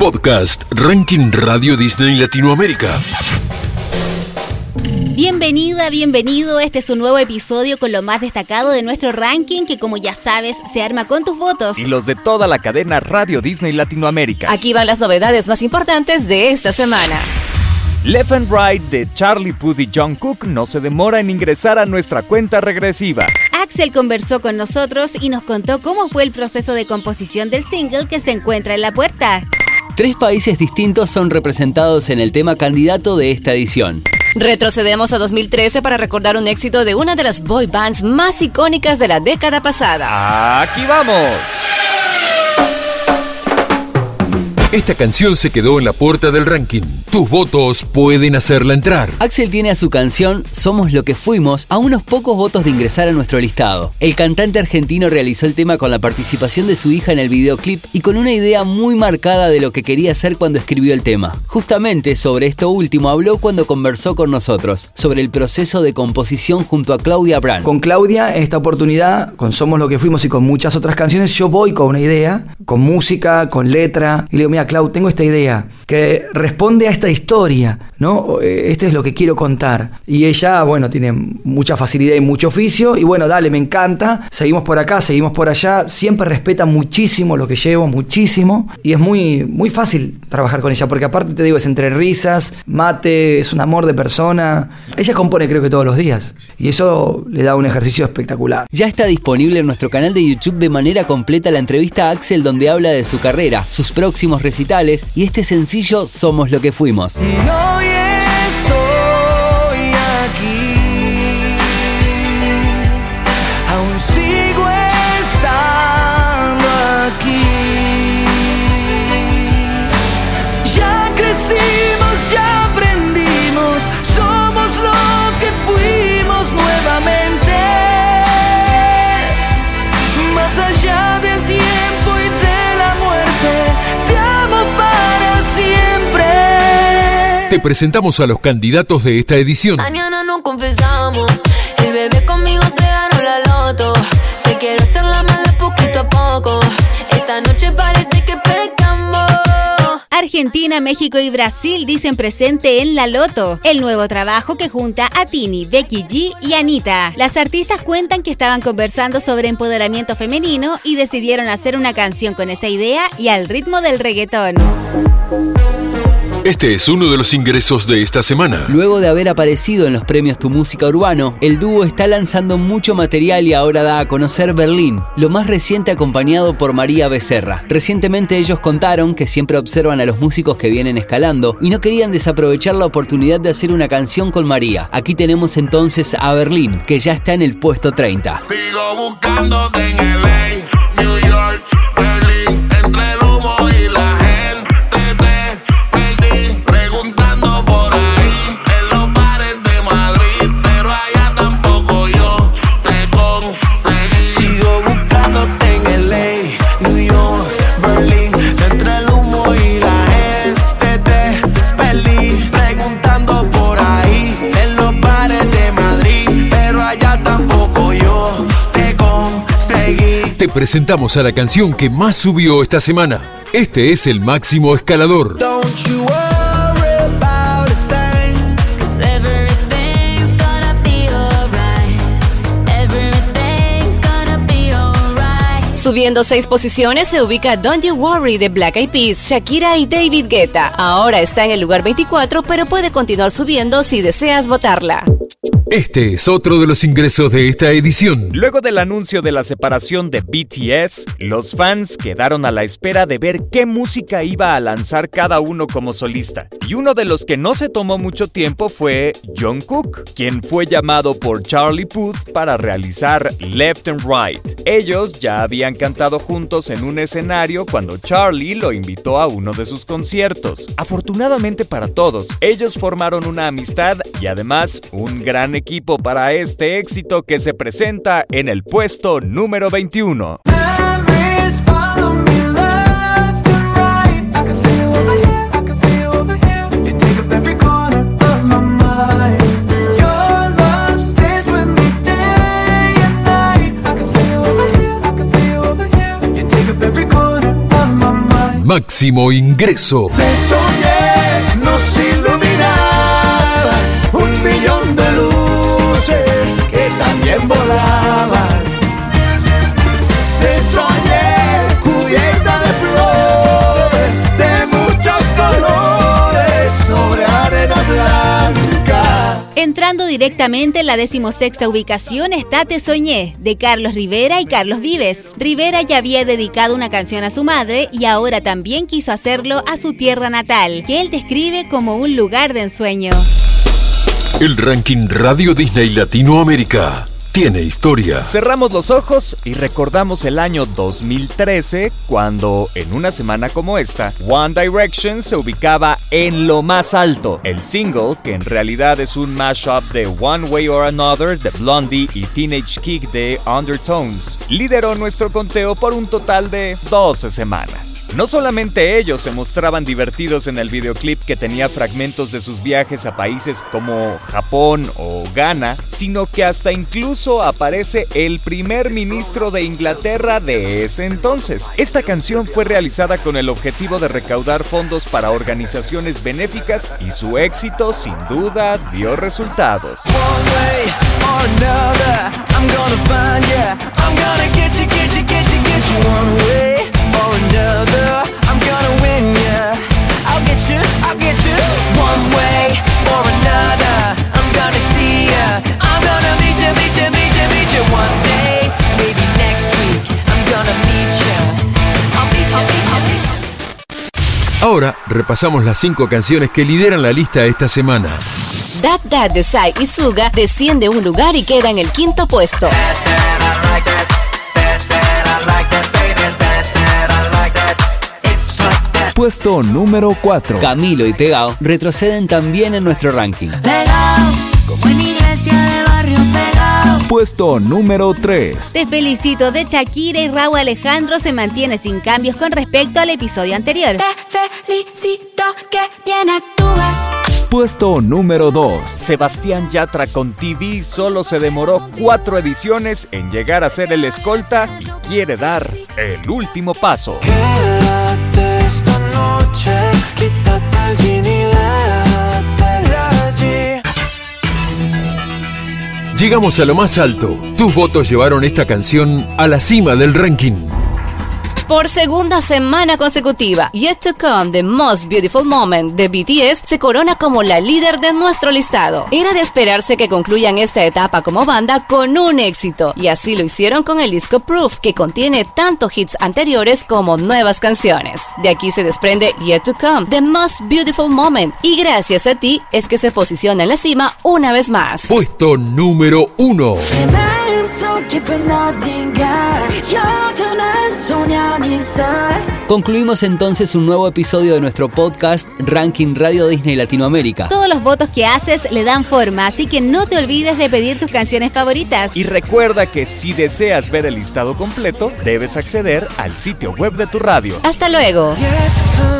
Podcast Ranking Radio Disney Latinoamérica. Bienvenida, bienvenido. Este es un nuevo episodio con lo más destacado de nuestro ranking que como ya sabes se arma con tus votos. Y los de toda la cadena Radio Disney Latinoamérica. Aquí van las novedades más importantes de esta semana. Left and Right de Charlie Puth y John Cook no se demora en ingresar a nuestra cuenta regresiva. Axel conversó con nosotros y nos contó cómo fue el proceso de composición del single que se encuentra en la puerta. Tres países distintos son representados en el tema candidato de esta edición. Retrocedemos a 2013 para recordar un éxito de una de las boy bands más icónicas de la década pasada. ¡Aquí vamos! Esta canción se quedó en la puerta del ranking. Tus votos pueden hacerla entrar. Axel tiene a su canción Somos lo que fuimos a unos pocos votos de ingresar a nuestro listado. El cantante argentino realizó el tema con la participación de su hija en el videoclip y con una idea muy marcada de lo que quería hacer cuando escribió el tema. Justamente sobre esto último habló cuando conversó con nosotros, sobre el proceso de composición junto a Claudia Brand. Con Claudia, en esta oportunidad, con Somos lo que fuimos y con muchas otras canciones, yo voy con una idea, con música, con letra, y le digo, mira, Clau, tengo esta idea que responde a esta historia, ¿no? Este es lo que quiero contar. Y ella, bueno, tiene mucha facilidad y mucho oficio, y bueno, dale, me encanta, seguimos por acá, seguimos por allá, siempre respeta muchísimo lo que llevo, muchísimo, y es muy, muy fácil trabajar con ella, porque aparte te digo, es entre risas, mate, es un amor de persona. Ella compone creo que todos los días, y eso le da un ejercicio espectacular. Ya está disponible en nuestro canal de YouTube de manera completa la entrevista a Axel donde habla de su carrera, sus próximos y este sencillo Somos lo que fuimos. Te presentamos a los candidatos de esta edición. Mañana no confesamos. El bebé conmigo se ganó la loto. Te quiero hacer la mala poquito a poco. Esta noche parece que pecamos. Argentina, México y Brasil dicen presente en La Loto, el nuevo trabajo que junta a Tini, Becky G y Anita. Las artistas cuentan que estaban conversando sobre empoderamiento femenino y decidieron hacer una canción con esa idea y al ritmo del reggaetón. Este es uno de los ingresos de esta semana. Luego de haber aparecido en los premios Tu Música Urbano, el dúo está lanzando mucho material y ahora da a conocer Berlín, lo más reciente acompañado por María Becerra. Recientemente ellos contaron que siempre observan a los músicos que vienen escalando y no querían desaprovechar la oportunidad de hacer una canción con María. Aquí tenemos entonces a Berlín, que ya está en el puesto 30. Sigo buscándote en LA, presentamos a la canción que más subió esta semana. Este es el máximo escalador. Don't you worry about a thing. Cause everything's gonna be alright. Everything's gonna be alright. Subiendo seis posiciones se ubica Don't You Worry de Black Eyed Peas, Shakira y David Guetta. Ahora está en el lugar 24, pero puede continuar subiendo si deseas votarla. Este es otro de los ingresos de esta edición. Luego del anuncio de la separación de BTS, los fans quedaron a la espera de ver qué música iba a lanzar cada uno como solista. Y uno de los que no se tomó mucho tiempo fue Jungkook, quien fue llamado por Charlie Puth para realizar Left and Right. Ellos ya habían cantado juntos en un escenario cuando Charlie lo invitó a uno de sus conciertos. Afortunadamente para todos, ellos formaron una amistad y además un gran equipo para este éxito que se presenta en el puesto número 21. Memories follow Entrando directamente en la decimosexta ubicación está Te Soñé, de Carlos Rivera y Carlos Vives. Rivera ya había dedicado una canción a su madre y ahora también quiso hacerlo a su tierra natal, que él describe como un lugar de ensueño. El ranking Radio Disney Latinoamérica tiene historia. Cerramos los ojos y recordamos el año 2013 cuando, en una semana como esta, One Direction se ubicaba en lo más alto. El single, que en realidad es un mashup de One Way or Another de Blondie y Teenage Kick de Undertones, lideró nuestro conteo por un total de 12 semanas. No solamente ellos se mostraban divertidos en el videoclip que tenía fragmentos de sus viajes a países como Japón o Ghana, sino que hasta incluso aparece el primer ministro de Inglaterra de ese entonces. Esta canción fue realizada con el objetivo de recaudar fondos para organizaciones benéficas y su éxito sin duda dio resultados. Ahora repasamos las cinco canciones que lideran la lista esta semana. That That de Sai y Suga desciende un lugar y queda en el quinto puesto. Puesto número 4. Camilo y Pegao retroceden también en nuestro ranking. Como en iglesia de barrio pegado. Puesto número 3. Te felicito de Shakira y Raúl Alejandro se mantiene sin cambios con respecto al episodio anterior. Te felicito que bien actúas. Puesto número 2. Sebastián Yatra con TV solo se demoró cuatro ediciones en llegar a ser el escolta y quiere dar el último paso. Quédate Llegamos a lo más alto. Tus votos llevaron esta canción a la cima del ranking por segunda semana consecutiva. Yet to Come, The Most Beautiful Moment de BTS se corona como la líder de nuestro listado. Era de esperarse que concluyan esta etapa como banda con un éxito, y así lo hicieron con el disco Proof, que contiene tanto hits anteriores como nuevas canciones. De aquí se desprende Yet to Come, The Most Beautiful Moment, y gracias a ti es que se posiciona en la cima una vez más. Puesto número 1. 마음속 깊은 어딘가 여전한 소년이 있어 Concluimos entonces un nuevo episodio de nuestro podcast Ranking Radio Disney Latinoamérica. Todos los votos que haces le dan forma, así que no te olvides de pedir tus canciones favoritas. Y recuerda que si deseas ver el listado completo, debes acceder al sitio web de tu radio. Hasta luego. Yet to come.